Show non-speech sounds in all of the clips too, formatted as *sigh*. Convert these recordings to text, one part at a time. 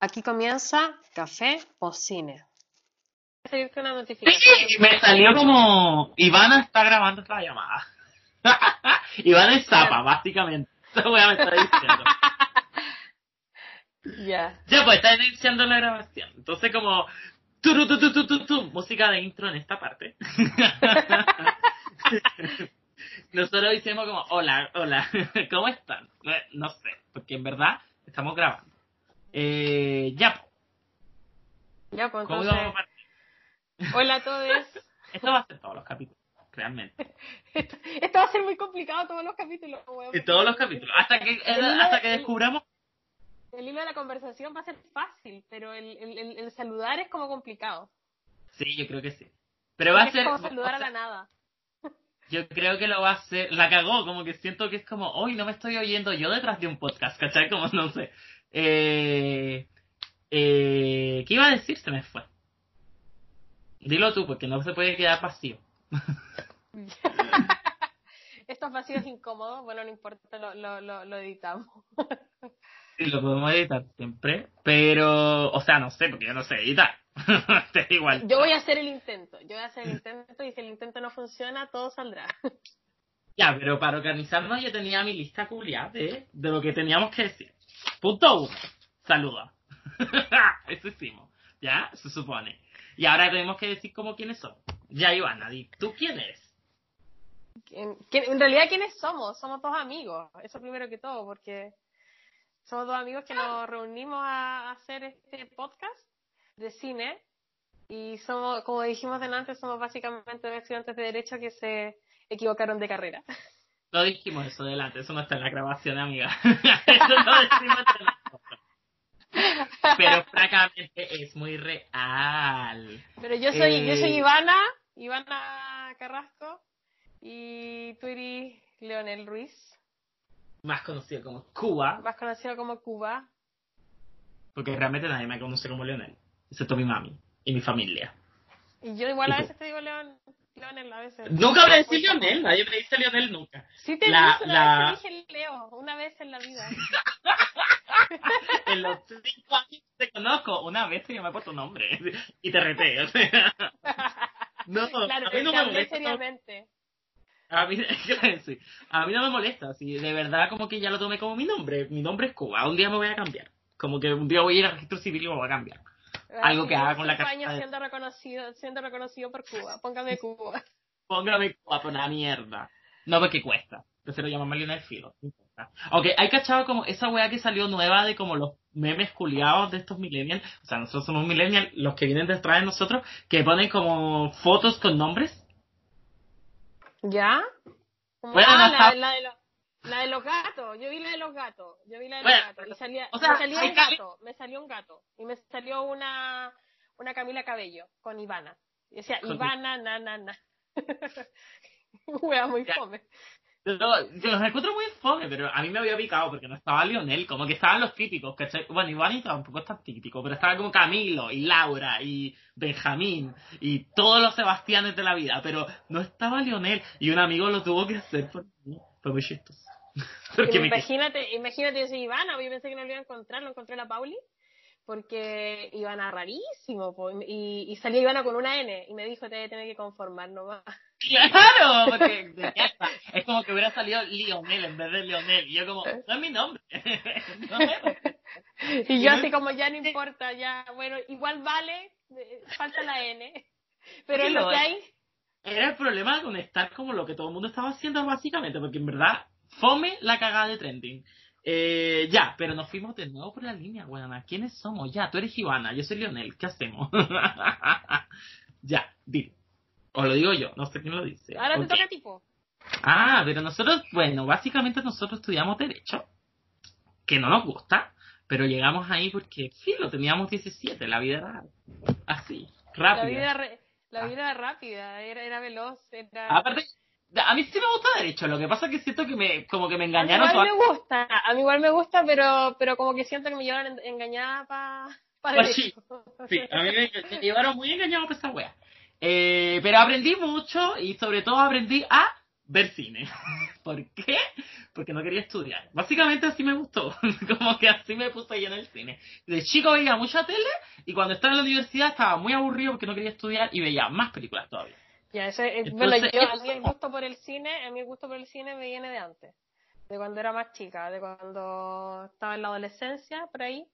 Aquí comienza Café o Cine. Una notificación. Sí, me salió como Ivana está grabando esta llamada. *laughs* Ivana es zapa, básicamente. Esa wea me está diciendo. *laughs* Ya. Ya, pues está iniciando la grabación. Entonces, como. Tu, tu, tu, tu, tu, tu, tu, música de intro en esta parte. *laughs* Nosotros hicimos como, hola, hola, ¿cómo están? No sé, porque en verdad estamos grabando. Eh, ya, Ya, pues ¿cómo entonces. Hola a todos. *laughs* Esto va a ser todos los capítulos, realmente. *laughs* Esto, esto va a ser muy complicado todos los capítulos, weón. Todos los capítulos. Hasta que, hasta que descubramos. El hilo de la conversación va a ser fácil, pero el, el, el- el saludar es como complicado. Sí, yo creo que sí. Pero va a ser. como saludar a la nada. Yo creo que lo va a hacer. La cagó, como que siento que es como, hoy no me estoy oyendo yo detrás de un podcast, ¿cachai? Como no sé. Eh, eh, ¿Qué iba a decir? Se me fue. Dilo tú, porque no se puede quedar vacío. *laughs* Estos vacíos incómodos, bueno, no importa, lo, lo, lo, lo editamos. *laughs* Sí, lo podemos editar siempre. Pero, o sea, no sé, porque yo no sé editar. *laughs* Igual. Yo voy a hacer el intento, yo voy a hacer el intento y si el intento no funciona, todo saldrá. Ya, pero para organizarnos yo tenía mi lista culiada de, de lo que teníamos que decir. Punto. Saluda. *laughs* Eso hicimos. ¿Ya? Se supone. Y ahora tenemos que decir como quiénes son. Ya, Ivana, di, ¿tú quién eres? ¿Quién- quién- En realidad, ¿quiénes somos? Somos dos amigos, eso primero que todo, porque somos dos amigos que nos reunimos a hacer este podcast de cine y somos, como dijimos delante, somos básicamente dos estudiantes de Derecho que se equivocaron de carrera. *laughs* No dijimos eso delante, eso no está en la grabación, amiga. *laughs* eso no decimos. Pero francamente es muy real. Pero yo soy, yo soy Eh. Ivana, Ivana Carrasco, y tú eres Leonel Ruiz, Más conocido como Cuba, más conocido como Cuba. porque realmente nadie me conoce como Leonel, excepto mi mami y mi familia. Y yo igual a veces te digo Leon, Leonel, a veces. Nunca Muy poco. Leonel, nadie me dice Leonel nunca. Sí te La- dije, la- vez dije Leo, una vez en la vida. *laughs* En los cinco años que te conozco, una vez te llamé por tu nombre *laughs* y te reté. O sea, *laughs* no, claro, a mí no me molesta. seriamente. A mí, sí, a mí no me molesta, si de verdad como que ya lo tomé como mi nombre. Mi nombre es Cuba, un día me voy a cambiar. Como que un día voy a ir al registro civil y me voy a cambiar. Algo que haga con la de- siendo reconocido, siendo reconocido por Cuba. Póngame Cuba. Póngame Cuba por la mierda. No, porque cuesta. Prefiero llamarme Lionel Filo. no importa. Ok, hay cachado como esa weá que salió nueva de como los memes culiados de estos millennials. O sea, nosotros somos millennials, los que vienen detrás de nosotros, que ponen como fotos con nombres. ¿Ya? Como, Bueno, ah, la de los, la de los gatos. Yo vi la de los gatos. Yo vi la de Bueno, los gatos. Y salía, o sea, me salió un gato. Me salió un gato. Y me salió una, una Camila Cabello con Ivana. Y decía, Ivana, na, na, na. *laughs* Wea muy Ya. fome. Yo, yo los encuentro muy fome, pero a mí me había picado porque no estaba Lionel, como que estaban los típicos, ¿cachai? Bueno, Iván tampoco es tan típico, pero estaba como Camilo y Laura y Benjamín y todos los Sebastianes de la vida, pero no estaba Lionel y un amigo lo tuvo que hacer por mí. Fue muy chistoso. Porque me Imagínate, imagínate, yo soy Ivana, yo pensé que no lo iba a encontrar, lo encontré a la Pauli, porque Ivana rarísimo, po, y, y salió Ivana con una N, y me dijo, te voy a tener que conformar nomás. *laughs* Claro, porque es como que hubiera salido Lionel en vez de Lionel. Y yo como, no es mi nombre. *laughs* No Y yo así como, ya no importa, ya, bueno, igual vale, eh, falta la N, pero es lo que es. hay. Era el problema con estar como lo que todo el mundo estaba haciendo básicamente, porque en verdad, fome la cagada de trending. Eh, ya, pero nos fuimos de nuevo por la línea, weona. ¿Quiénes somos? Ya, tú eres Ivana, yo soy Lionel, ¿qué hacemos? *laughs* ya, dile. O lo digo yo, no sé quién lo dice. Ahora te Ok. toca tipo. Ah, pero nosotros, bueno, básicamente nosotros estudiamos Derecho, que no nos gusta, pero llegamos ahí porque, sí, lo teníamos 17, la vida era así, La rápida. vida, re- la Ah. vida era rápida, era, era veloz, era... Aparte, a mí sí me gusta Derecho, lo que pasa es que siento que me, como que me a mí engañaron igual me gusta, a mí igual me gusta, pero, pero como que siento que me llevaron en- engañada para pa Pues derecho. Sí, a mí me, me llevaron muy engañado por esa wea. Eh, pero aprendí mucho y sobre todo aprendí a ver cine. *laughs* ¿Por qué? Porque no quería estudiar. Básicamente así me gustó. *laughs* Como que así me puse yo en el cine. De chico veía mucha tele y cuando estaba en la universidad estaba muy aburrido porque no quería estudiar y veía más películas todavía. Ya, eso es, bueno, yo, a mí el gusto por el cine, a mí el gusto por el cine me viene de antes, de cuando era más chica, de cuando estaba en la adolescencia, por ahí,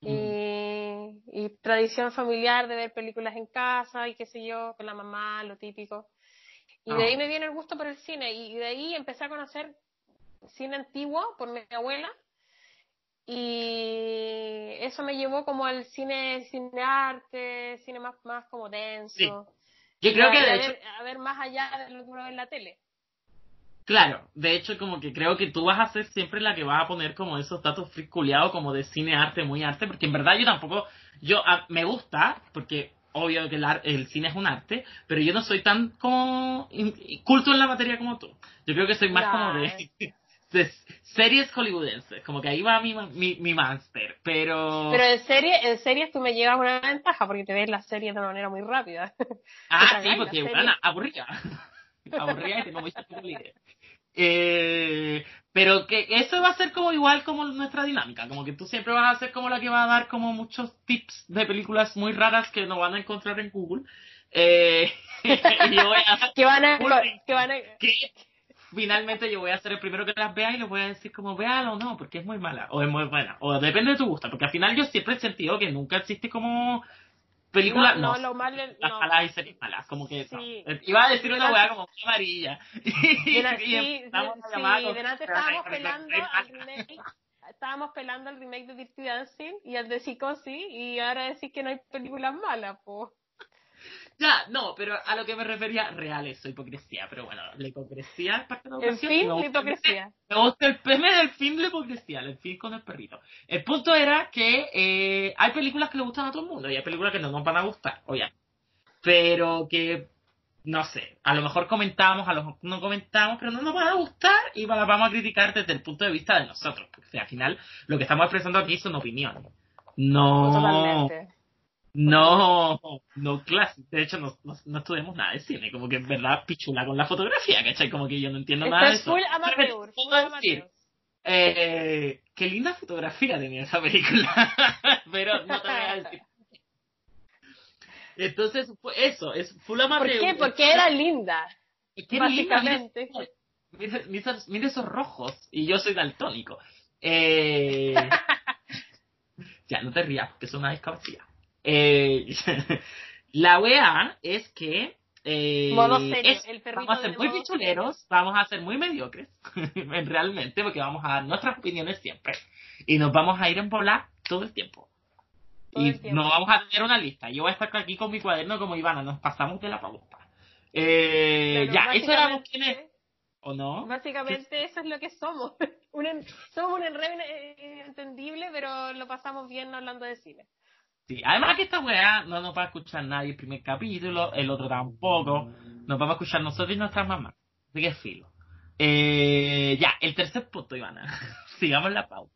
y, y, tradición familiar de ver películas en casa y qué sé yo, con la mamá, lo típico. Y de ahí ah. me viene el gusto por el cine y de ahí empecé a conocer cine antiguo por mi abuela y eso me llevó como al cine cine arte, cine más, más como denso. Yo creo que de a, hecho... ver, a ver más allá de lo que uno ve en la tele. Claro, de hecho como que creo que tú vas a ser siempre la que va a poner como esos datos friculeados como de cine arte, muy arte, porque en verdad yo tampoco, yo me gusta, porque obvio que el, el, cine es un arte, pero yo no soy tan como culto en la materia como tú. Yo creo que soy más como de, *laughs* de, series hollywoodenses, como que ahí va mi, mi, mi máster, pero... Pero en, serie, en series tú me llevas una ventaja porque te ves las series de una manera muy rápida. *laughs* Ah, sí, porque bueno, aburrida. *laughs* aburrida y tengo mucha eh, pero que eso va a ser como igual como nuestra dinámica, como que tú siempre vas a ser como la que va a dar como muchos tips de películas muy raras que no van a encontrar en Google. Eh, *laughs* y yo voy a *laughs* que van a, que van a... Que finalmente yo voy a ser el primero que las vea y les voy a decir como véalo o no, porque es muy mala, o es muy buena, o depende de tu gusto, porque al final yo siempre he sentido que nunca existe como película, no, no, lo malo, las no. malas y series malas, como que sí. iba a decir una weá como amarilla. *laughs* y, sí, sí, delante estábamos pelando al remake, estábamos pelando el remake de Dirty Dancing y el de Psicosis y ahora decís que no hay películas malas, pues. Ya, no, pero a lo que me refería real eso, hipocresía. Pero bueno, la hipocresía es parte de la El fin, la hipocresía. Me gusta el peme del fin de la hipocresía, el fin con el perrito. El punto era que eh, hay películas que le gustan a todo el mundo y hay películas que no nos van a gustar, oye. Pero que, no sé, a lo mejor comentamos, a lo mejor no comentamos, pero no nos van a gustar y las vamos a criticar desde el punto de vista de nosotros. Porque al final lo que estamos expresando aquí son opiniones. No. Totalmente no, no clase. De hecho, no, no, estudiamos nada de cine. Como que en verdad pichula con la fotografía, ¿cachai? Como que yo no entiendo nada de eso. Full amateur, full amateur. Eh, qué linda fotografía tenía esa película. *laughs* Pero no te voy a decir. Entonces, eso, es full amateur. ¿Por qué? Porque era linda. ¿Qué básicamente. Linda? Mira, mira, esos rojos. Y yo soy daltónico. Eh... *laughs* ya, no te rías, porque es una discapacidad. Eh, *laughs* la wea es que eh, vamos a ser muy pichuleros, vamos a ser muy mediocres, *laughs* realmente, porque vamos a dar nuestras opiniones siempre. Y nos vamos a ir en volar todo el tiempo. y no vamos a tener una lista. Yo voy a estar aquí con mi cuaderno como Ivana, nos pasamos de la pauta. Eh, ya, eso éramos quienes. ¿O no? Básicamente eso es lo que somos. *laughs* un, somos un enredo entendible, pero lo pasamos bien hablando de cine. Sí, además que esta weá no nos va a escuchar nadie el primer capítulo, el otro tampoco. Nos vamos a escuchar nosotros y nuestras mamás. Así que filo. Eh, ya, el tercer punto, Ivana. *laughs* Sigamos la pauta.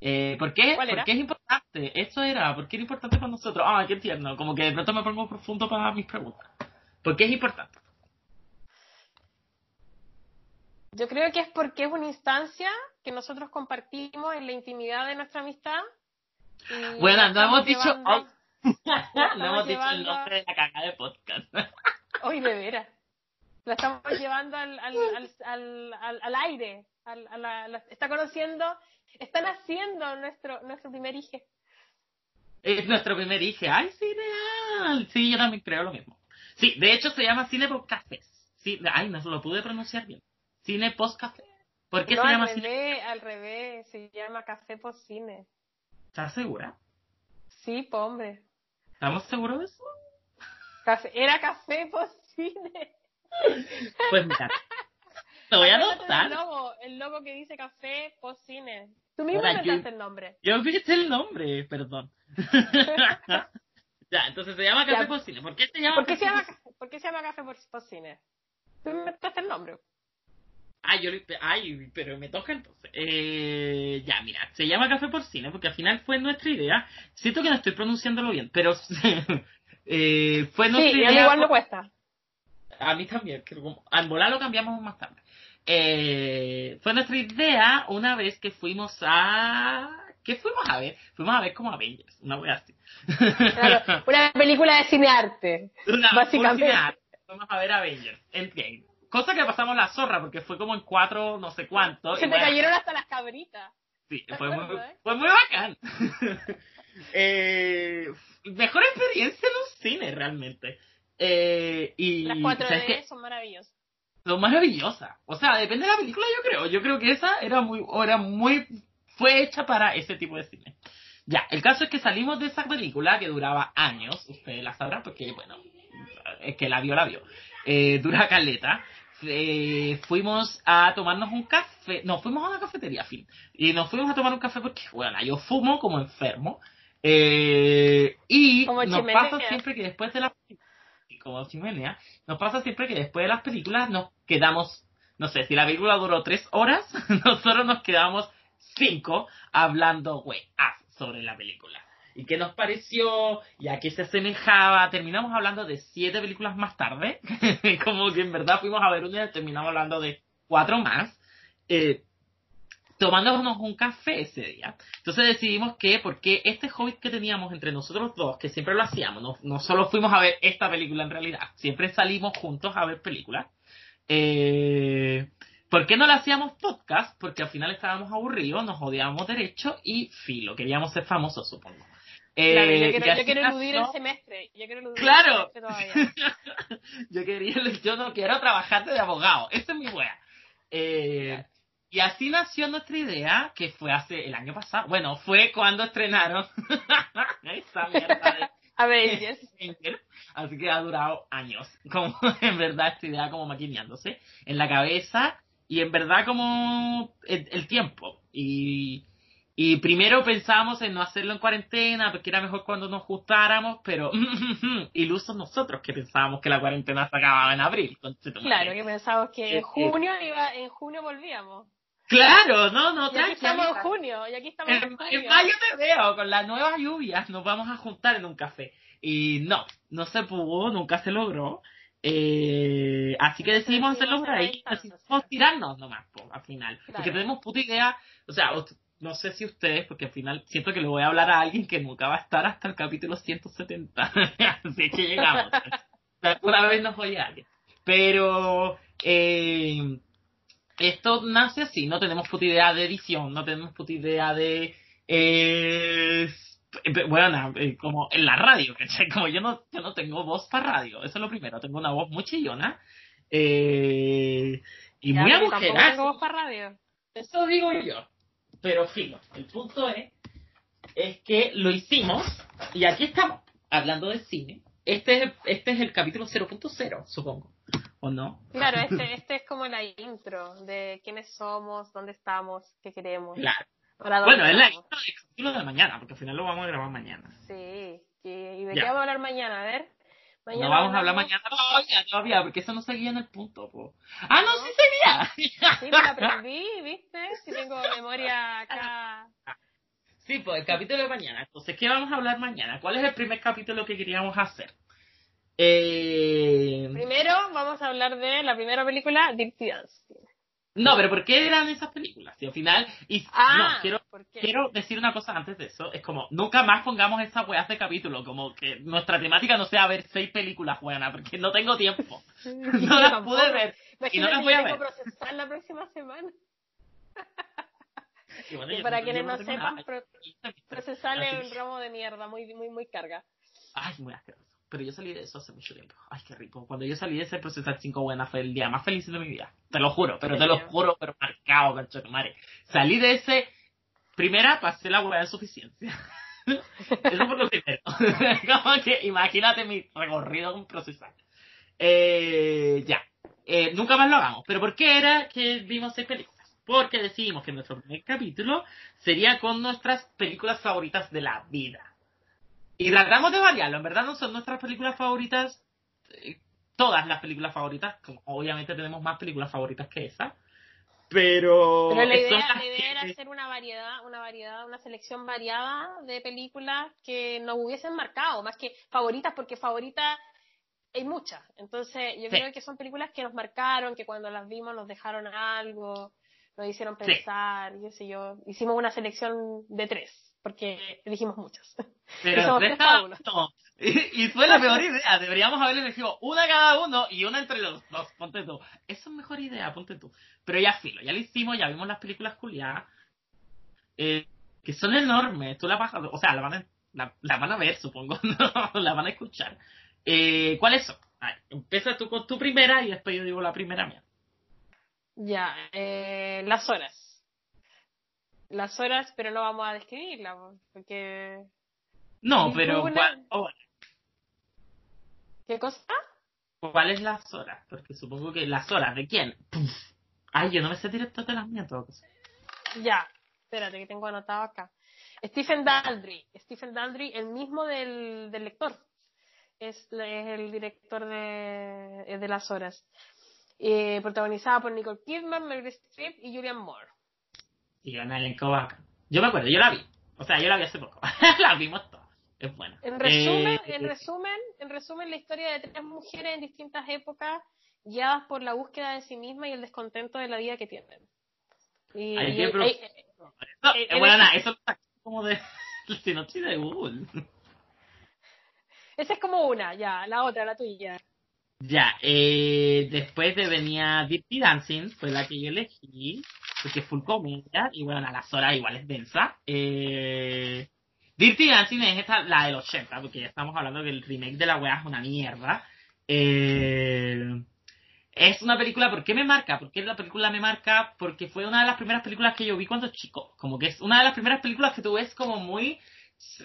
Eh, ¿Por qué? Porque es importante. Eso era. ¿Por qué era importante para nosotros? Ah, qué tierno. Como que de pronto me pongo profundo para mis preguntas. ¿Por qué es importante? Yo creo que es porque es una instancia que nosotros compartimos en la intimidad de nuestra amistad bueno, no hemos dicho. *laughs* no hemos dicho el nombre de la cagada de podcast. *laughs* Hoy de veras. Lo estamos llevando al, al, al, al, al aire. está conociendo, están haciendo nuestro, nuestro primer hijo. Es nuestro primer hijo. ¡Ay, sí, real! Sí, yo también creo lo mismo. Sí, de hecho se llama Cine Post Cafés. Sí, ay, no lo pude pronunciar bien. Cine Post Café. ¿Por qué se llama al revés, Al revés, se llama Café Post Cine. ¿Estás segura? Sí, po, hombre. ¿Estamos seguros de eso? era café posible. *laughs* Pues mira, lo voy a anotar. El logo, el logo que dice café cine. Tú mismo inventaste el nombre. Yo fíjate el nombre, perdón. *laughs* ya, entonces se llama café cine. ¿Por qué se llama, ¿Por qué se llama, ¿por qué se llama café cine? Tú inventaste el nombre. Ay, yo, ay, pero me toca entonces. Eh, ya, mira, se llama Café por Cine porque al final fue nuestra idea. Siento que no estoy pronunciándolo bien, pero *laughs* eh, fue nuestra sí, idea. igual no cuesta. a mí también, que como, al volar lo cambiamos más tarde. Eh, fue nuestra idea una vez que fuimos a... ¿Qué fuimos a ver? Fuimos a ver como Avengers, una wea así. Claro, una película de cinearte. *laughs* Una, Básicamente. un cinearte. Fuimos a ver Avengers, Endgame. Cosa que pasamos la zorra, porque fue como en cuatro, no sé cuánto. Se te bueno, cayeron hasta las cabritas. Sí, fue muy, acuerdo, ¿eh? fue muy bacán. *laughs* eh, mejor experiencia en un cine, realmente. Eh, y Las 4D ¿sabes qué? son maravillosas. Lo maravillosa. O sea, depende de la película, yo creo. Yo creo que esa era muy, era muy, fue hecha para ese tipo de cine. Ya, el caso es que salimos de esa película que duraba años, ustedes la sabrán porque, bueno, es que la vio, la vio. Eh, dura caleta. Eh, fuimos a tomarnos un café, no, fuimos a una cafetería, fin. Y nos fuimos a tomar un café porque, bueno, yo fumo como enfermo. Eh, y Como nos chimenea. pasa siempre que después de la como chimenea, nos pasa siempre que después de las películas nos quedamos, no sé, si la película duró tres horas, *laughs* nosotros nos quedamos cinco hablando, güey, sobre la película. ¿Y qué nos pareció? ¿Y a qué se asemejaba? Terminamos hablando de siete películas más tarde, *laughs* como que en verdad fuimos a ver una y terminamos hablando de cuatro más. Eh, tomándonos un café ese día. Entonces decidimos que, porque este hobby que teníamos entre nosotros dos, que siempre lo hacíamos, no, solo fuimos a ver esta película en realidad, siempre salimos juntos a ver películas. Eh, ¿Por qué no le hacíamos podcast? Porque al final estábamos aburridos, nos odiábamos derecho y filo, queríamos ser famosos, supongo. Eh, Claro, yo y quiero, yo quiero eludir el nació- semestre. Yo quiero eludir Claro. el todavía. *laughs* yo quería, yo no quiero trabajar de abogado, esa es mi wea. Eh, y así nació nuestra idea, que fue hace el año pasado. Bueno, fue cuando estrenaron *laughs* esa mierda de *laughs* A ver, yes. Avenger. Así que ha durado años, como en verdad esta idea como maquineándose en la cabeza y en verdad como el, el tiempo. Y, y primero pensábamos en no hacerlo en cuarentena porque era mejor cuando nos juntáramos, pero *laughs* ilusos nosotros que pensábamos que la cuarentena se acababa en abril. Claro, que pensamos que Eh, en eh. junio iba, en junio volvíamos. Claro, no, no, Y aquí estamos en junio, y aquí estamos en, En, junio. en mayo te veo, con las nuevas lluvias nos vamos a juntar en un café. Y no, no se pudo, nunca se logró. Eh, así que decidimos hacerlo por ahí. distancia. Decidimos tirarnos nomás, po, al final. Claro. Porque tenemos puta idea, o sea, no sé si ustedes, porque al final siento que le voy a hablar a alguien que nunca va a estar hasta el capítulo 170. *laughs* así que llegamos. *laughs* Una vez nos oye alguien. Pero, eh, esto nace así, no tenemos puta idea de edición, no tenemos puta idea de... Eh, bueno, eh, como en la radio, ¿cachai? Como yo no, yo no tengo voz para radio, eso es lo primero, tengo una voz muy chillona eh, y Ya, muy agujerada. tengo voz para radio. Eso digo yo. Pero filo, el punto es, es que lo hicimos y aquí estamos hablando de cine. Este es el, este es el capítulo 0.0, supongo. ¿O no? Claro, este, este es como la intro de quiénes somos, dónde estamos, qué queremos. Claro. para Bueno, es la intro del capítulo de mañana, porque al final lo vamos a grabar mañana. Sí. ¿Y, y de Ya. qué vamos a hablar mañana? A ver. No vamos a hablar mañana todavía, todavía, porque eso no seguía en el punto. po. Ah, no, sí seguía. Sí, me la aprendí, ¿viste? Si tengo memoria acá. Sí, pues el capítulo de mañana. Entonces, ¿qué vamos a hablar mañana? ¿Cuál es el primer capítulo que queríamos hacer? Eh... Primero vamos a hablar de la primera película, Dirty Dancing. No, pero ¿por qué eran esas películas? Y al final, y Ah, no, quiero, quiero decir una cosa antes de eso, es como, nunca más pongamos esas weas de capítulo, como que nuestra temática no sea ver seis películas buenas, porque no tengo tiempo, *laughs* no las pude ver, y no Imagínate las voy a ver. procesar la próxima semana. *laughs* Y bueno, Y para quienes no sepan, procesar es un ramo de mierda, muy, muy, muy carga. Ay, muy asqueroso. Pero yo salí de eso hace mucho tiempo. Ay, qué rico. Cuando yo salí de ese procesar cinco buenas fue el día más feliz de mi vida. Te lo juro, pero te lo juro, pero marcado, cancho de madre. Salí de ese. Primera, pasé la hueá de suficiencia. *laughs* Eso fue lo primero. *laughs* Como que imagínate mi recorrido con procesar. Eh, ya. Eh, nunca más lo hagamos. Pero ¿por qué era que vimos seis películas? Porque decidimos que nuestro primer capítulo sería con nuestras películas favoritas de la vida. Y tratamos de variarlo, en verdad no son nuestras películas favoritas, eh, todas las películas favoritas, como obviamente tenemos más películas favoritas que esa, pero, Pero la idea, la idea que- era hacer una variedad, una variedad, una selección variada de películas que nos hubiesen marcado, más que favoritas, porque favoritas hay muchas. Entonces, yo Sí. creo que son películas que nos marcaron, que cuando las vimos nos dejaron algo, nos hicieron Sí. pensar, qué sé yo. Hicimos una selección de tres, porque elegimos muchas. Pero. *laughs* Y, y fue la peor idea. Deberíamos haber elegido una cada uno y una entre los dos. Ponte tú. Eso es mejor idea, ponte tú. Pero ya filo, ya lo hicimos, ya vimos las películas culiadas. Eh, que son enormes. Tú la vas a, o sea, la van a, la, la van a ver, supongo. *laughs* No, la van a escuchar. Eh, ¿Cuáles son? Empieza tú con tu primera y después yo digo la primera mía. Ya, eh, las horas. Las horas, pero no vamos a describirla, porque... No, ¿Y pero una? ¿cuál, ¿Qué cosa? ¿cuáles las horas? Porque supongo que las horas, ¿de quién? Puf. Ay, yo no me sé directo de las mías. Ya, espérate que tengo anotado acá. Stephen Daldry. Stephen Daldry, el mismo del, del lector. Es, es el director de, de Las Horas. Eh, protagonizada por Nicole Kidman, Meryl Streep y Julian Moore. Y elenco bacán. Yo me acuerdo, yo la vi. O sea, yo la vi hace poco. *laughs* la vimos todas. Es buena. En resumen, Eh, en resumen, en resumen, la historia de tres mujeres en distintas épocas guiadas por la búsqueda de sí misma y el descontento de la vida que tienen. Y, Hay que eh, no, eh, en bueno, nada, eso saqué como de *laughs* la sinopsis de Google. esa es como una, ya, la otra, la tuya. ya, eh, después de venía Dirty Dancing, fue la que yo elegí, porque es full comedia, y bueno, a las horas igual es densa. Eh, Dirty Dancing es esta, la del 80, porque ya estamos hablando que el remake de la weá es una mierda. Eh, es una película, ¿por qué me marca? ¿Por qué la película me marca? Porque fue una de las primeras películas que yo vi cuando chico. Como que es una de las primeras películas que tú ves como muy...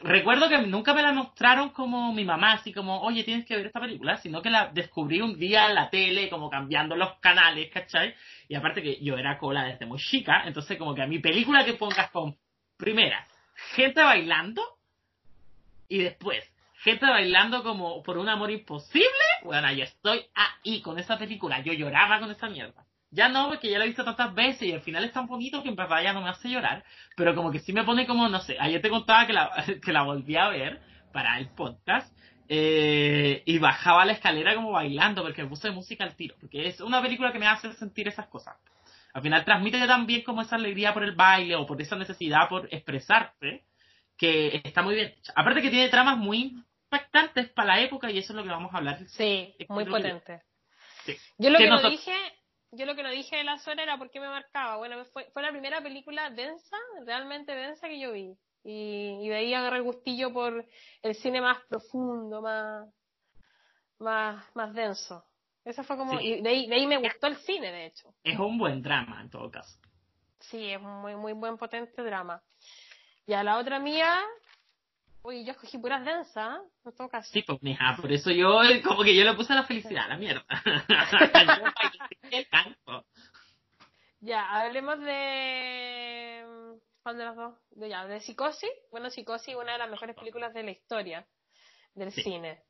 Recuerdo que nunca me la mostraron como mi mamá, así como, oye, tienes que ver esta película, sino que la descubrí un día en la tele, como cambiando los canales, ¿cachai? Y aparte que yo era cola desde muy chica, entonces como que a mi película que pongas con, primera, gente bailando, y después, gente bailando como por un amor imposible, bueno, yo estoy ahí con esa película, yo lloraba con esa mierda. Ya no, porque ya la he visto tantas veces y al final es tan bonito que en verdad ya no me hace llorar, pero como que sí me pone como, no sé, ayer te contaba que la, *laughs* que la volví a ver para el podcast eh, y bajaba la escalera como bailando porque me puse música al tiro, porque es una película que me hace sentir esas cosas. Al final transmite también como esa alegría por el baile o por esa necesidad por expresarte, que está muy bien. hecha. Aparte que tiene tramas muy impactantes para la época y eso es lo que vamos a hablar. Sí, Es muy potente. Sí. Yo lo Que no dije, yo lo que no dije de la zona era porque me marcaba. Bueno, fue, fue la primera película densa, realmente densa que yo vi. Y, y de ahí agarré el gustillo por el cine más profundo, más, más, más denso. Eso fue como, Sí. y de ahí, de ahí me gustó el cine, de hecho. Es un buen drama en todo caso. Sí, es un muy, muy buen potente drama. Ya la otra mía, uy, yo escogí puras densas, ¿eh? en todo caso. Sí, pues mija, por eso yo como que yo le puse la felicidad, la mierda. *laughs* *laughs* Yo el canto. Ya, hablemos de. ¿Cuál de las dos? De, ya, de Psicosis. Bueno, Psicosis, una de las mejores películas de la historia del Sí. cine.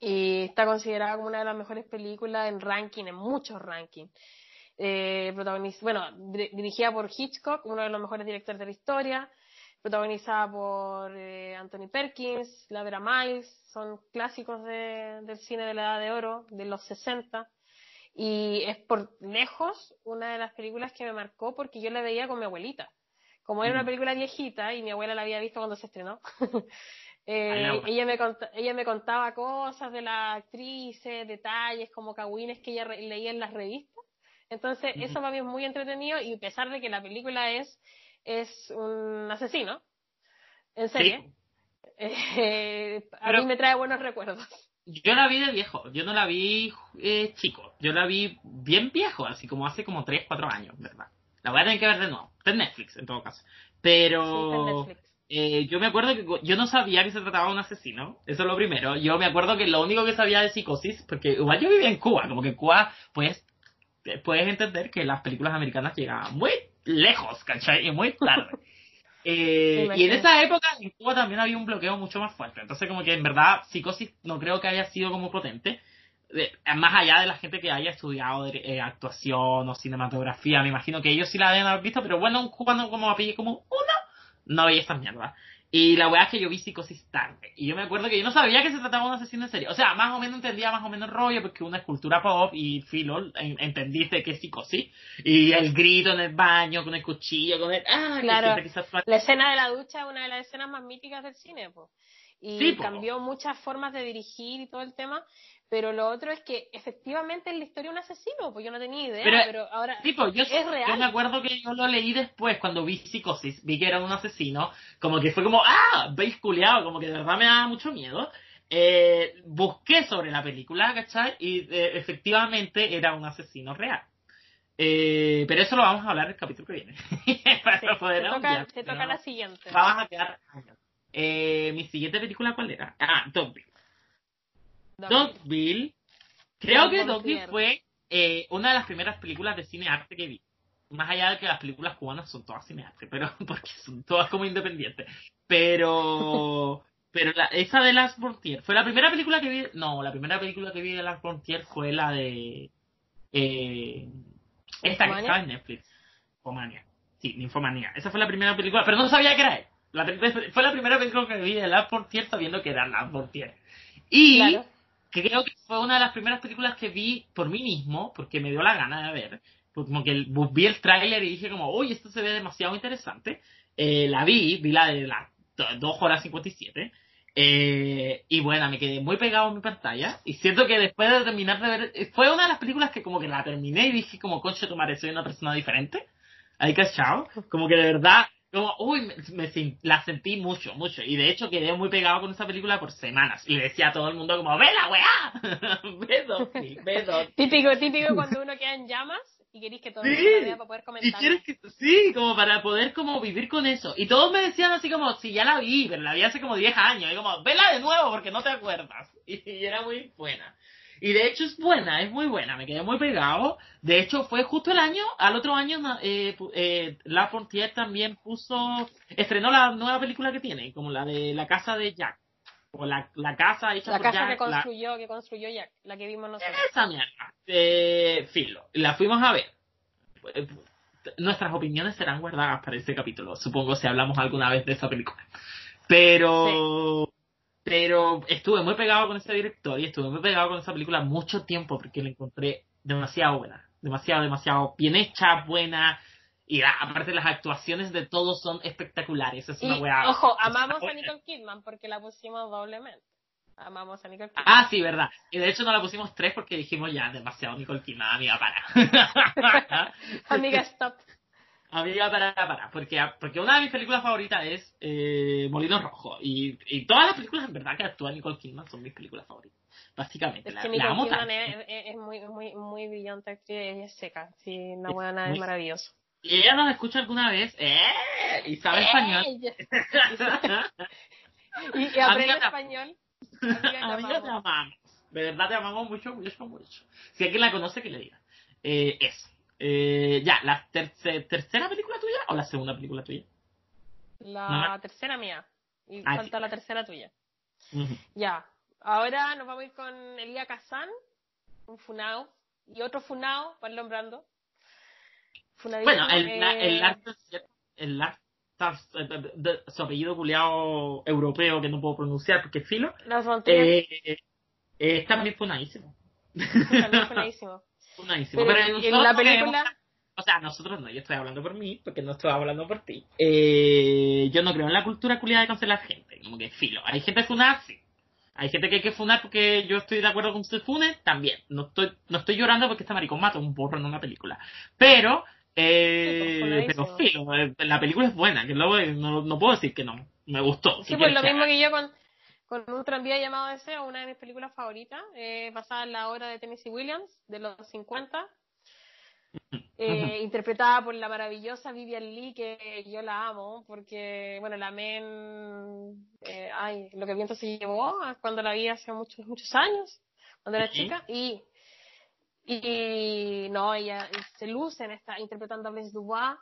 Y está considerada como una de las mejores películas en ranking, en muchos rankings. Eh, bueno, dir- dirigida por Hitchcock, uno de los mejores directores de la historia. Protagonizada por eh, Anthony Perkins, Lavera Miles, son clásicos de- del cine de la Edad de Oro, de los 60 y es por lejos una de las películas que me marcó porque yo la veía con mi abuelita. Como era una Mm. película viejita y mi abuela la había visto cuando se estrenó, *laughs* eh, ella, me ella me contaba cosas de las actrices, detalles como cagüines que ella re- leía en las revistas. Entonces, eso para mí es muy entretenido y a pesar de que la película es, es un asesino, en serie, Sí. eh, *laughs* a Pero- mí me trae buenos recuerdos. Yo la vi de viejo, yo no la vi eh, chico, yo la vi bien viejo, así como hace como 3, 4 años, ¿verdad? La voy a tener que ver de nuevo, está en Netflix en todo caso. Pero eh, yo me acuerdo que yo no sabía que se trataba de un asesino, eso es lo primero. Yo me acuerdo que lo único que sabía de psicosis, porque igual yo vivía en Cuba, como que en Cuba, pues, puedes entender que las películas americanas llegaban muy lejos, ¿cachai? Y muy tarde. *laughs* Eh, y en esa época en Cuba también había un bloqueo mucho más fuerte. Entonces, como que en verdad, psicosis no creo que haya sido como potente. Más allá de la gente que haya estudiado eh, actuación o cinematografía, me imagino que ellos sí la deben haber visto, pero bueno, un cubano como a pille como uno, no veía estas mierdas. Y la weá es que yo vi psicosis tarde. Y yo me acuerdo que yo no sabía que se trataba de un asesino en serie. O sea, más o menos entendía más o menos el rollo, porque una escultura pop y filo, en- entendiste que es psicosis. Y el grito en el baño, con el cuchillo, con el. Ah, Claro. quizás La escena de la ducha es una de las escenas más míticas del cine, pues. Y Sí, cambió muchas formas de dirigir y todo el tema. Pero lo otro es que efectivamente en la historia un asesino, pues yo no tenía idea, Pero- pero, ahora Tipo, yo, Es yo real. me acuerdo que yo lo leí después cuando vi Psicosis, vi que era un asesino, como que fue como, ah, veis culiado, como que de verdad me daba mucho miedo. Eh, busqué sobre la película, ¿cachai? Y eh, efectivamente era un asesino real. Eh, pero eso lo vamos a hablar en el capítulo que viene. *laughs* Para Sí, poder te toca, te toca la siguiente. Vamos a quedar. Eh, mi siguiente película, ¿cuál era? Ah, Dogville. Dogville. Creo que Dogville fue eh, una de las primeras películas de cine arte que vi. Más allá de que las películas cubanas son todas cine arte, pero *laughs* porque son todas como independientes. Pero *laughs* pero la- esa de Las Frontier fue la primera película que vi. No, la primera película que vi de Las Frontier fue la de eh, esta que estaba en Netflix. Ninfomanía. Sí, Ninfomanía. Esa fue la primera película, pero no sabía que era él. La *laughs* fue la primera película que vi de Las Frontier sabiendo que era Las Frontier. Y Claro. Creo que fue una de las primeras películas que vi por mí mismo, porque me dio la gana de ver. Pues Como que el- vi el tráiler y dije como, uy, esto se ve demasiado interesante. Eh, la vi, vi la de las 2 horas 57. Eh, y bueno, me quedé muy pegado en mi pantalla. Y siento que después de terminar de ver, eh, fue una de las películas que como que la terminé y dije como, concho, tu madre, soy una persona diferente. Ahí cachao. Como que de verdad, como, uy, me, la sentí mucho, mucho. Y de hecho quedé muy pegado con esa película por semanas. Y le decía a todo el mundo como, ve la weá. *laughs* ve Dogville, ve Dogville". Típico, típico cuando uno queda en llamas y queréis que todo el mundo vea para poder comentar. sí, como para poder como vivir con eso. Y todos me decían así como, sí, ya la vi, pero la vi hace como 10 años. Y como, vela de nuevo porque no te acuerdas. Y, *laughs* y era muy buena. Y de hecho es buena, es muy buena. Me quedé muy pegado. De hecho fue justo el año, al otro año, eh, eh, La Frontier también puso, estrenó la nueva película que tiene, como la de La Casa de Jack. O la, la casa hecha La por casa Jack. que la- construyó, que construyó Jack, la que vimos nosotros. esa mierda. Eh, filo. La fuimos a ver. Eh, Nuestras opiniones serán guardadas para ese capítulo. Supongo si hablamos alguna vez de esa película. Pero. Pero estuve muy pegado con ese director y estuve muy pegado con esa película mucho tiempo porque la encontré demasiado buena. Demasiado, demasiado bien hecha, buena. Y la- aparte las actuaciones de todos son espectaculares. Es Y, una weá. ojo, amamos a. Nicole Kidman porque la pusimos doblemente. Amamos a Nicole Kidman. Ah, sí, verdad. Y de hecho no la pusimos tres porque dijimos ya, demasiado Nicole Kidman, amiga, para. *laughs* Amiga, stop. Amiga, para, para. Porque, porque una de mis películas favoritas es eh, Molino Rojo. Y, y todas las películas en verdad que actúa Nicole Kidman son mis películas favoritas. Básicamente. Es La, que la Nicole amo Kidman es, es- es muy, muy, muy brillante actriz, ella es seca. Sí, una Es buena es muy- maravilloso. Y ella nos escucha alguna vez. ¡Eh! Y sabe español. Ey. *laughs* Y, *laughs* y aprende Amiga, español. Amiga, te Amiga, te amamos. amamos. De verdad te amamos mucho, mucho, mucho. Si alguien la conoce, que le diga. Eh, eso. Eh, ya, ¿la terce- tercera película tuya o la segunda película tuya? La No. tercera mía. Y Ah, falta la tercera tuya. Ya. Ahora nos vamos a ir con Elia Kazan, un funao, y otro funao, Marlon Brando. Funadísimo, Bueno, el, la- el eh, el eh, su apellido culiao europeo que no puedo pronunciar porque es filo, Frontier, eh, eh, también funadísimo. también funadísimo. *laughs* Pero Pero en la película, o sea, nosotros no, yo estoy hablando por mí, porque no estoy hablando por ti. Eh, yo no creo en la cultura culiada de cancelar gente, como que filo. Hay gente funada, sí. Hay gente que hay que funar porque yo estoy de acuerdo con que se fune, también. No estoy, no estoy llorando porque este maricón mata un burro en una película. Pero, eh, pero filo, eh, la película es buena, que luego eh, no, no puedo decir que no. Me gustó. sí, Si pues lo mismo que yo con, con un tranvía llamado Deseo, una de mis películas favoritas, eh, basada en la obra de Tennessee Williams, de los 50. eh, *laughs* interpretada por la maravillosa Vivian Lee, que yo la amo, porque, bueno, la men, eh, ay, lo que viento se llevó cuando la vi hace muchos, muchos años, cuando era Sí. chica, y, y no, ella se luce en esta, interpretando a Blaise Dubois.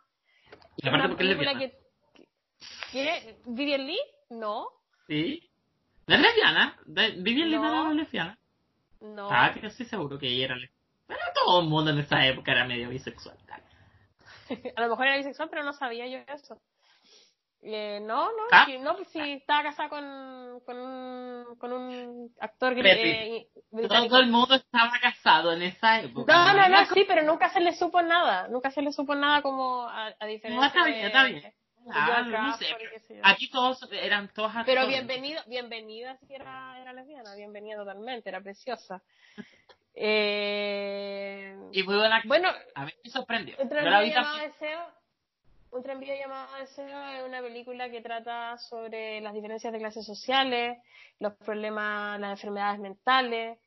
Y Una porque es película lesbiana. que, que- ¿Vivian Lee? No, ¿Sí? ¿No es lesbiana? ¿De- ¿Vivian no No. era lesbiana? no. Ah, que estoy seguro que ella era lesbiana. Pero todo el mundo en esa época era medio bisexual. *laughs* A lo mejor era bisexual, pero no sabía yo eso. Eh, no, no, ¿Ah? no, pues sí, estaba casada con, con, un, con un actor eh, británico. Todo el mundo estaba casado en esa época. No, no, no, Era sí, pero nunca se le supo nada. Nunca se le supo nada como a, a diferencia No, está bien, de- está bien. Claro, no sé, sé yo. Aquí todos eran todos Pero actores. bienvenido, bienvenida sí era, era lesbiana, bienvenida totalmente, era preciosa. Eh, Y muy buena. bueno, A mí me sorprendió. un tranvío llamado. Deseo, un tranvío llamado Deseo es una película que trata sobre las diferencias de clases sociales, los problemas, las enfermedades mentales,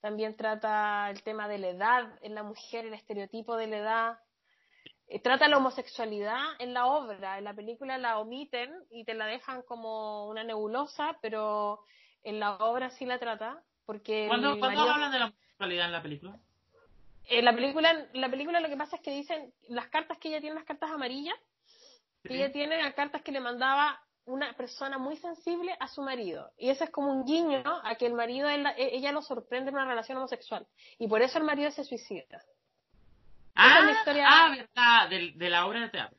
también trata el tema de la edad en la mujer, el estereotipo de la edad. Eh, Trata la homosexualidad en la obra, en la película la omiten y te la dejan como una nebulosa, pero en la obra sí la trata, porque ¿Cuándo, ¿cuándo marido- hablan de la homosexualidad en la película? en la película, la película lo que pasa es que dicen las cartas que ella tiene, las cartas amarillas, que ella tiene las cartas que le mandaba una persona muy sensible a su marido. Y eso es como un guiño a que el marido, ella lo sorprende en una relación homosexual. Y por eso el marido se suicida. Ah, es la historia- ah, verdad, de, de la obra de teatro.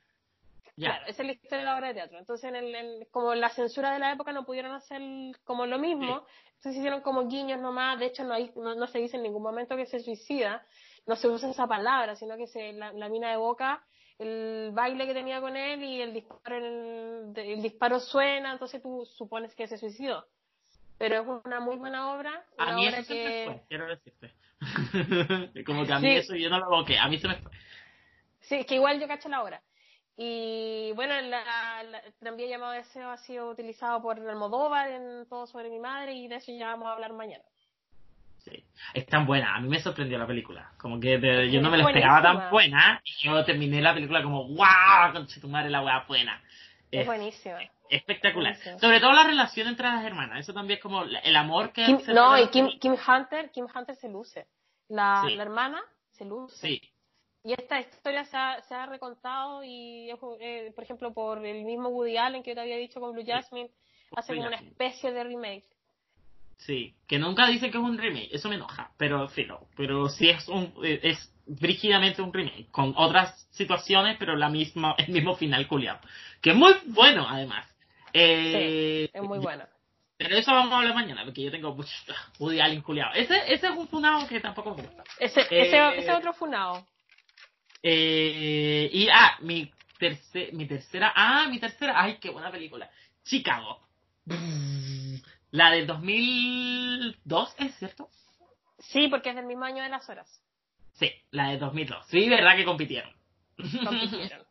Ya. Claro, esa es la historia de la obra de teatro. Entonces, en el, en- como la censura de la época no pudieron hacer como lo mismo, entonces hicieron como guiños nomás. De hecho, no, hay, no, no se dice en ningún momento que se suicida, no se usa esa palabra, sino que se la, la mina de boca, el baile que tenía con él y el disparo, el, el disparo suena, entonces tú supones que se suicidó. Pero es una muy buena obra, A mí obra eso se que... fue, quiero decirte. *laughs* Como que a mí Sí. eso yo no lo bloqueé, a mí se me fue. Sí, es que igual yo cacho la obra. Y bueno, la, la, también llamado Deseo ha sido utilizado por Almodóvar en Todo sobre mi madre y de eso ya vamos a hablar mañana. Sí. Es tan buena, a mí me sorprendió la película. Como que de- yo no me la esperaba tan buena. Y yo terminé la película como, ¡guau! Conche tu madre, la weá buena. Es Es buenísima. Espectacular. Sobre todo la relación entre las hermanas. Eso también es como el amor que. Kim- se no, y Kim, Kim Hunter, Kim Hunter se luce. La, Sí. la hermana se luce. Sí, Y esta historia se ha, se ha recontado y, eh, por ejemplo, por el mismo Woody Allen que yo te había dicho con Blue Jasmine, hace Blue como una especie de remake. sí. Que nunca dicen que es un remake. Eso me enoja. Pero sí, no. Pero sí es un. Es brígidamente un remake. Con otras situaciones, pero la misma, el mismo final culiado. Que es muy bueno, además. Eh, Es muy buena. Pero eso vamos a hablar mañana, porque yo tengo Woody Allen culiado. Ese, ese es un funado que tampoco me gusta. Ese, Eh, ese, otro funao. Eh, y, ah, mi, terce- mi tercera, ah, mi tercera, ay, qué buena película. Chicago. La del 2002, ¿es cierto? Sí, porque es del mismo año de las horas. Sí, la del 2002. Sí, verdad que compitieron. Compitieron.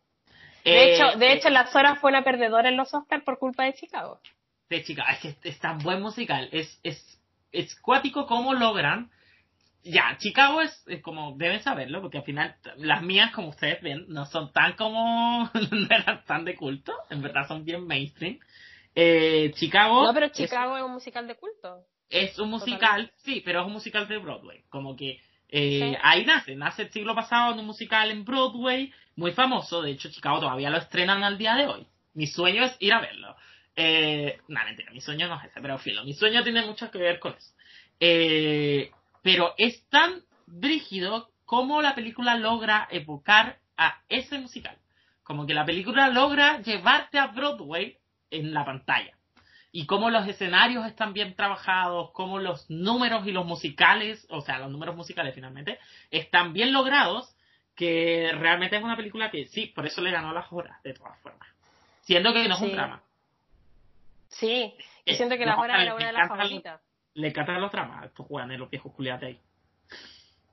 Eh, De hecho, de eh, hecho, las horas fue una perdedora en los Oscars por culpa de Chicago. de Chicago, es que es tan buen musical. Es, es, es cuático cómo logran. Ya, Chicago es, es como, deben saberlo, porque al final las mías, como ustedes ven, no son tan como, *laughs* no eran tan de culto, en verdad son bien mainstream. Eh, Chicago, No, pero Chicago es, un musical de culto. es, un musical, sí, pero es un musical de Broadway, como que eh, Sí. ahí nace, nace el siglo pasado en un musical en Broadway, muy famoso, de hecho Chicago todavía lo estrenan al día de hoy. Mi sueño es ir a verlo. Eh, no, mentira, mi sueño no es ese, pero filo, mi sueño tiene mucho que ver con eso. Eh, pero es tan brígido como la película logra evocar a ese musical. Como que la película logra llevarte a Broadway en la pantalla. Y cómo los escenarios están bien trabajados, cómo los números y los musicales, o sea, los números musicales finalmente, están bien logrados, que realmente es una película que sí, por eso le ganó las horas, de todas formas. Siendo que no es un drama. Sí, y siento que las horas era una de las favoritas Le encantan los dramas, estos juegan los viejos culiates ahí.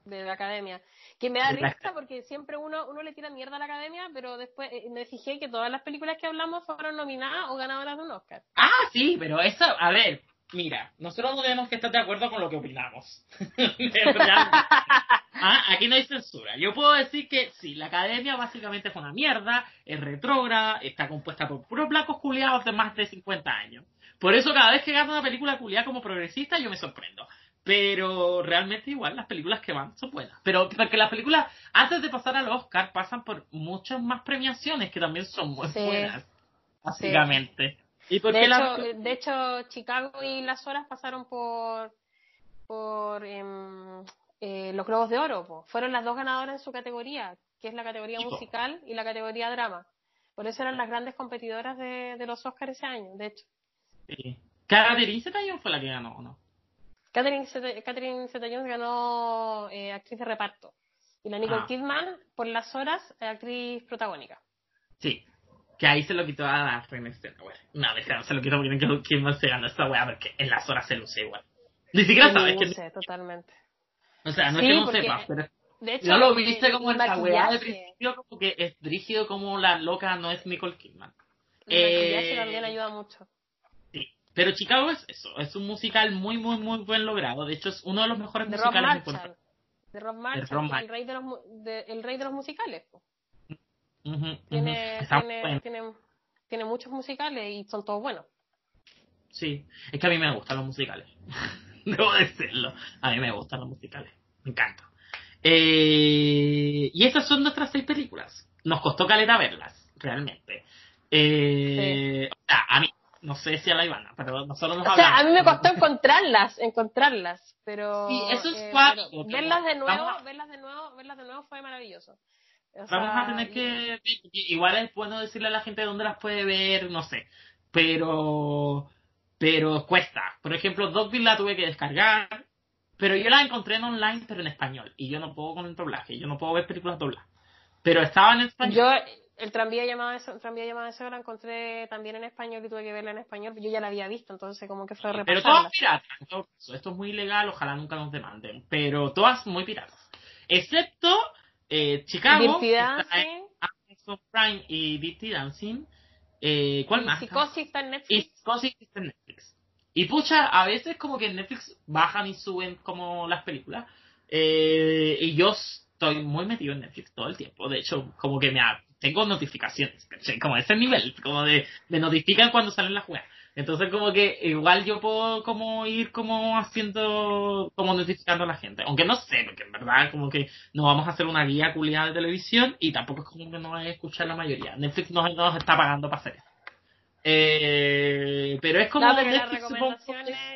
De la academia. Que me da risa porque siempre uno, uno le tira mierda a la academia, pero después eh, me fijé que todas las películas que hablamos fueron nominadas o ganadoras de un Oscar. Ah, sí, pero eso, a ver, mira, nosotros no tenemos que estar de acuerdo con lo que opinamos. *laughs* Ah, aquí no hay censura. Yo puedo decir que sí, la academia básicamente es una mierda, es retrógrada, está compuesta por puros blancos culiados de más de 50 años. Por eso cada vez que gana una película culiada como progresista yo me sorprendo. Pero realmente igual las películas que van son buenas. Pero *laughs* porque las películas antes de pasar al Oscar pasan por muchas más premiaciones que también son muy Sí. buenas. Básicamente. ¿Y De hecho, la- de hecho, Chicago y Las Horas pasaron por por em, eh, los Globos de Oro. po. Fueron las dos ganadoras en su categoría, que es la categoría musical y la categoría drama. Por eso eran las grandes competidoras de, de los Oscars ese año, de hecho. Sí. Catherine Zeta-Jones fue la que ganó, ¿o no? Catherine Zeta- Catherine Zeta-Jones ganó eh, actriz de reparto. Y la Nicole Ah. Kidman, por las horas, eh, actriz protagónica. Sí. Que ahí se lo quitó a güey. No, de no se lo quitó porque que- quién más se ganó esta weá, porque en las horas se luce igual. Ni siquiera sabes que... sé, totalmente. O sea, no Sí, es que no sepas, pero De hecho, no lo eh, viste como en la weá de maquillaje- principio, como que es rígido como la loca no es Nicole Kidman. El maquillaje Eh, también ayuda mucho. Pero Chicago es eso, es un musical muy, muy, muy buen logrado. De hecho, es uno de los mejores De Rob musicales de Marshall. De Rob Marshall, Rob el, rey de los, de- el rey de los musicales. bueno. tiene, tiene muchos musicales y son todos buenos. Sí, es que a mí me gustan los musicales. *laughs* Debo decirlo. A mí me gustan los musicales. Me encanta. Eh, y esas son nuestras seis películas. Nos costó caleta verlas, realmente. Eh, O sea, a mí, no sé si a la Ivana, pero nosotros nos O sea, a mí me costó encontrarlas, encontrarlas, pero, Sí, eso es eh, verlas de nuevo, a- verlas de nuevo, verlas de nuevo fue maravilloso. O Vamos sea, a tener que. Igual es bueno decirle a la gente dónde las puede ver, no sé. Pero. Pero cuesta. Por ejemplo, Dogville la tuve que descargar. Pero yo la encontré en online, pero en español. Y yo no puedo con el doblaje. Yo no puedo ver películas dobladas. Pero estaba en español. Yo, el tranvía llamada tranvía llamada de Seo la encontré también en español y tuve que verla en español, yo ya la había visto, entonces como que fue pero repasarla. todas piratas. en todo caso. Esto es muy ilegal. Ojalá nunca nos demanden. Pero todas muy piratas. Excepto eh, Chicago. Dirty Dancing Amazon Prime y Dirty Dancing. Eh, ¿Cuál y más? Psicosis está en Y Netflix. cosas que está en Netflix. Y pucha, a veces como que en Netflix bajan y suben como las películas. Eh, y yo estoy muy metido en Netflix todo el tiempo. De hecho, como que me ha- tengo notificaciones, ¿cachai? Como ese nivel, como de me notifican cuando salen las juegas. Entonces como que igual yo puedo como ir como haciendo, como notificando a la gente. Aunque no sé, porque en verdad como que no vamos a hacer una guía culiada de televisión y tampoco es como que no vaya a escuchar la mayoría. Netflix no nos está pagando para hacer eso. Eh, pero es como No, Netflix supongo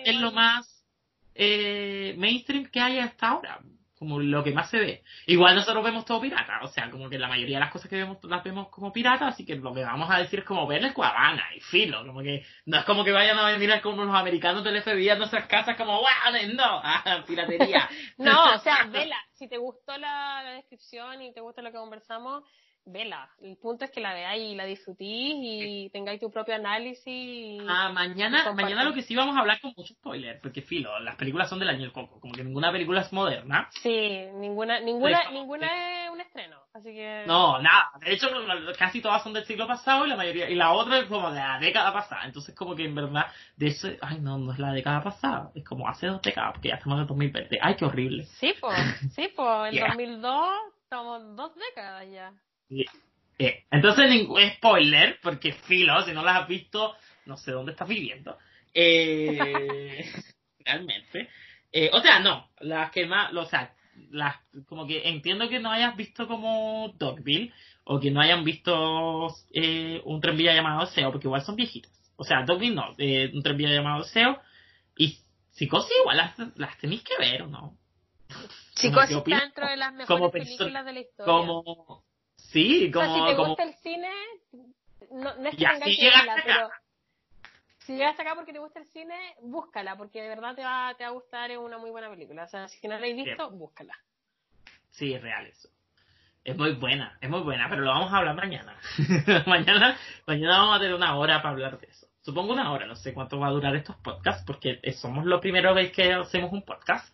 es lo más eh, mainstream que hay hasta ahora, como lo que más se ve. Igual nosotros vemos todo pirata, o sea, como que la mayoría de las cosas que vemos las vemos como pirata, así que lo que vamos a decir es como ver el Cuavana y filo, como que no es como que vayan a venir como los americanos del FBI a nuestras casas como wow, no, *laughs* ah, piratería. No, o sea, vela. Si te gustó la, la descripción y te gusta lo que conversamos, vela. El punto es que la veáis y la disfrutís y tengáis tu propio análisis. y- Ah, mañana, mañana lo que sí vamos a hablar con mucho spoiler, porque filo, las películas son del año del coco, como que ninguna película es moderna. Sí, ninguna, ninguna, ninguna es un estreno. Así que. No, nada. De hecho, casi todas son del siglo pasado y la mayoría, y la otra es como de la década pasada. Entonces, como que en verdad, de eso, ay, no, no es la década pasada. Es como hace dos décadas, porque ya estamos en el 2020. Ay, qué horrible. Sí, pues. Sí, pues. En *laughs* Yeah. 2002 estamos dos décadas ya. Eh, entonces, ningún spoiler, porque filo, si no las has visto, no sé dónde estás viviendo. Eh, *laughs* realmente. Eh, o sea, no, las que más, o sea, las, como que entiendo que no hayas visto como Dogville, o que no hayan visto eh, un tranvía llamado SEO, porque igual son viejitas. O sea, Dogville no, eh, un tranvía llamado SEO, y Psicosis igual las, las tenéis que ver, ¿o no? Chicos, ¿qué opinas? está dentro de las mejores películas de la historia. Como, sí, O sea, como, si te como, gusta el cine, no, no es que si que verla, llegaste pero acá. si llegaste acá porque te gusta el cine, búscala, porque de verdad te va, te va a gustar, es una muy buena película. O sea, si no la habéis visto, búscala. Sí, es real eso. Es muy buena, es muy buena, pero lo vamos a hablar mañana. *laughs* mañana, mañana vamos a tener una hora para hablar de eso. Supongo una hora, no sé cuánto va a durar estos podcasts, porque somos la primera vez que hacemos un podcast.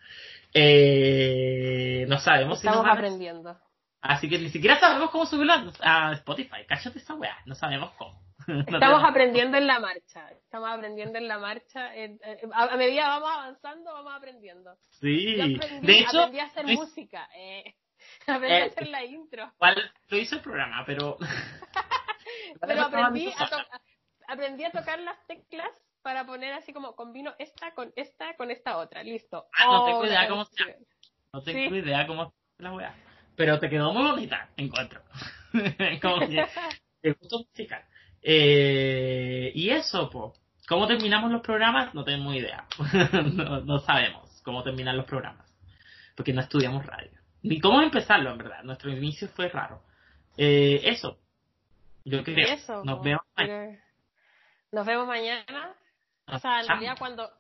Eh, no sabemos si nos Estamos van a- aprendiendo. Así que ni siquiera sabemos cómo subirlo a Spotify. Cállate esa weá, no sabemos cómo. *laughs* No Estamos aprendiendo en la marcha. Estamos aprendiendo en la marcha. eh, eh, a, medida vamos avanzando, vamos aprendiendo. Sí, Yo aprendí, de hecho, aprendí a hacer música. Eh, *laughs* aprendí Eh, a hacer la intro. lo hizo el programa, pero... *laughs* Pero aprendí a, to- aprendí a tocar las teclas para poner así como combino esta con esta con esta otra. Listo. Ah, no tengo Oh, idea cómo se. No tengo Sí. idea cómo la weá. Pero te quedó muy bonita, encuentro. *laughs* Como que *laughs* te gustó musical. Eh, y eso, po. ¿Cómo terminamos los programas? No tenemos idea. *laughs* no, no sabemos cómo terminan los programas. Porque no estudiamos radio. Ni cómo empezarlo, en verdad. Nuestro inicio fue raro. Eh, eso. Yo creo. Eso. Nos pues, vemos pero- Nos vemos mañana. O sea, en realidad cuando,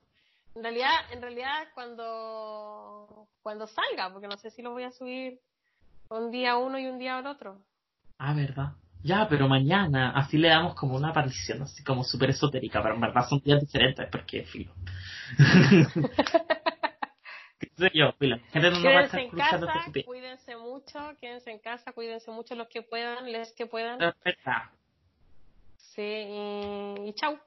en realidad, en realidad cuando, cuando salga, porque no sé si lo voy a subir un día uno y un día al otro. Ah, ¿verdad? Ya, pero mañana, así le damos como una aparición, así como súper esotérica, pero en verdad son días diferentes, porque filo. *laughs* ¿Qué sé yo? Filo. Gente no va a estar en casa, este cuídense mucho, quédense en casa, cuídense mucho los que puedan, les que puedan. Verdad. Sí, y, y chau.